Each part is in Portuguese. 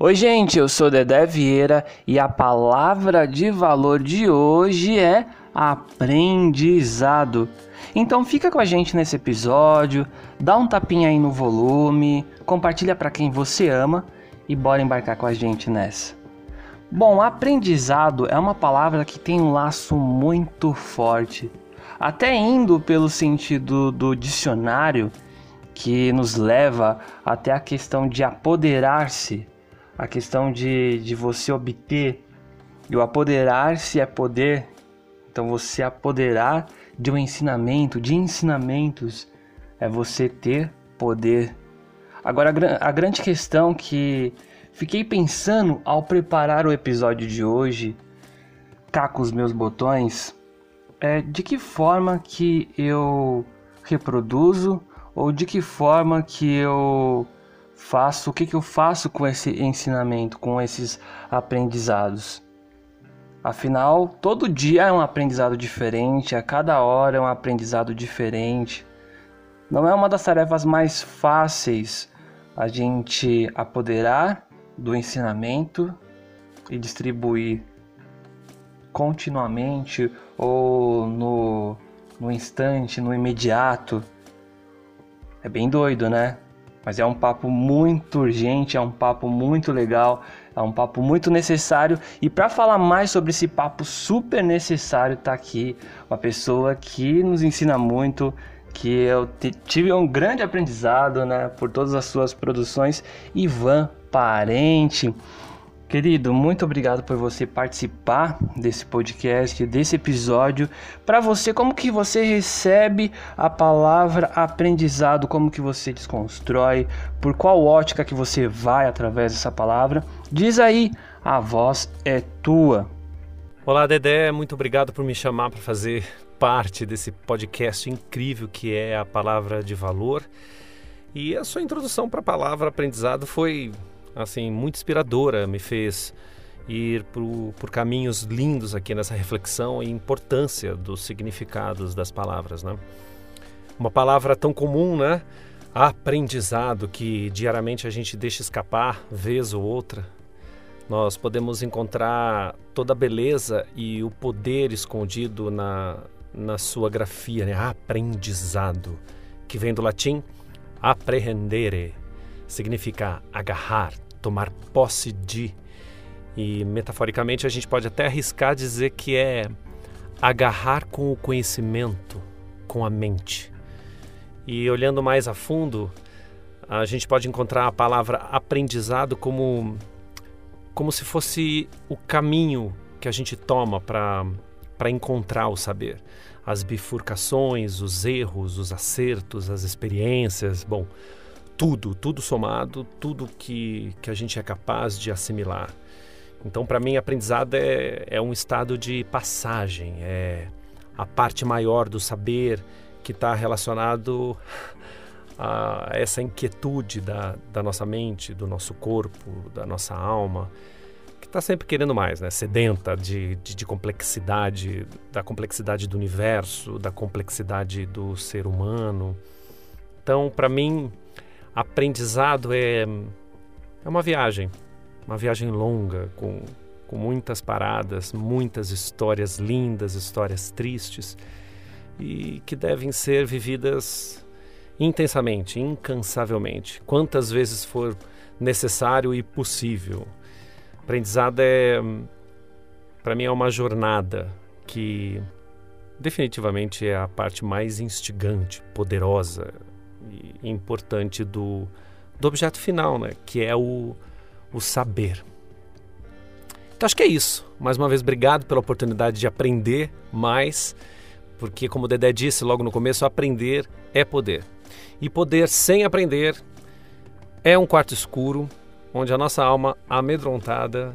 Oi, gente, eu sou Dedé Vieira e a palavra de valor de hoje é aprendizado. Então fica com a gente nesse episódio, dá um tapinha aí no volume, compartilha para quem você ama e bora embarcar com a gente nessa. Bom, aprendizado é uma palavra que tem um laço muito forte, até indo pelo sentido do dicionário, que nos leva até a questão de apoderar-se, a questão de, de você obter. E o apoderar-se é poder, então você apoderar de um ensinamento, de ensinamentos, é você ter poder. Agora, a, grande questão que Fiquei pensando ao preparar o episódio de hoje, cá com os meus botões, é de que forma que eu reproduzo ou de que forma que eu faço, o que, que eu faço com esse ensinamento, com esses aprendizados. Afinal, todo dia é um aprendizado diferente, a cada hora é um aprendizado diferente. Não é uma das tarefas mais fáceis a gente apoderar do ensinamento e distribuir continuamente ou no, no instante, no imediato. É bem doido, né? Mas é um papo muito urgente, é um papo muito legal, é um papo muito necessário. E para falar mais sobre esse papo super necessário, tá aqui uma pessoa que nos ensina muito, que eu tive um grande aprendizado, né, por todas as suas produções, Ivan Parente. Querido, muito obrigado por você participar desse podcast, desse episódio. Para você, como que você recebe a palavra aprendizado, como que você desconstrói, por qual ótica que você vai através dessa palavra? Diz aí, a voz é tua. Olá, Dedé, muito obrigado por me chamar para fazer parte desse podcast incrível que é a palavra de valor. E a sua introdução para a palavra aprendizado foi assim muito inspiradora, me fez ir por, por caminhos lindos aqui nessa reflexão e importância dos significados das palavras, né? Uma palavra tão comum, né? Aprendizado que diariamente a gente deixa escapar vez ou outra. Nós podemos encontrar toda a beleza e o poder escondido na, na sua grafia, né? Aprendizado, que vem do latim apprehendere, significa agarrar, tomar posse de. E metaforicamente a gente pode até arriscar dizer que é agarrar com o conhecimento, com a mente. E olhando mais a fundo, a gente pode encontrar a palavra aprendizado como como se fosse o caminho que a gente toma para para encontrar o saber, as bifurcações, os erros, os acertos, as experiências, bom, tudo, tudo somado, tudo que, que a gente é capaz de assimilar. Então, para mim, aprendizado é, é um estado de passagem, é a parte maior do saber que está relacionado a essa inquietude da, da nossa mente, do nosso corpo, da nossa alma, que está sempre querendo mais, né? sedenta de, de, de complexidade, da complexidade do universo, da complexidade do ser humano. Então, para mim, aprendizado é, é uma viagem, uma viagem longa, com, com muitas paradas, muitas histórias lindas, histórias tristes, e que devem ser vividas intensamente, incansavelmente, quantas vezes for necessário e possível. Aprendizado é, para mim, é uma jornada que definitivamente é a parte mais instigante, poderosa, importante do, do objeto final, né? que é o, o saber. Então acho que é isso. Mais uma vez, obrigado pela oportunidade de aprender mais, porque, como o Dedé disse logo no começo, aprender é poder. E poder sem aprender é um quarto escuro onde a nossa alma amedrontada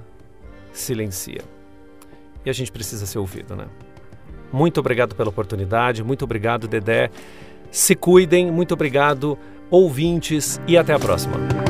silencia. E a gente precisa ser ouvido, né? Muito obrigado pela oportunidade, muito obrigado, Dedé. Se cuidem, muito obrigado, ouvintes, e até a próxima.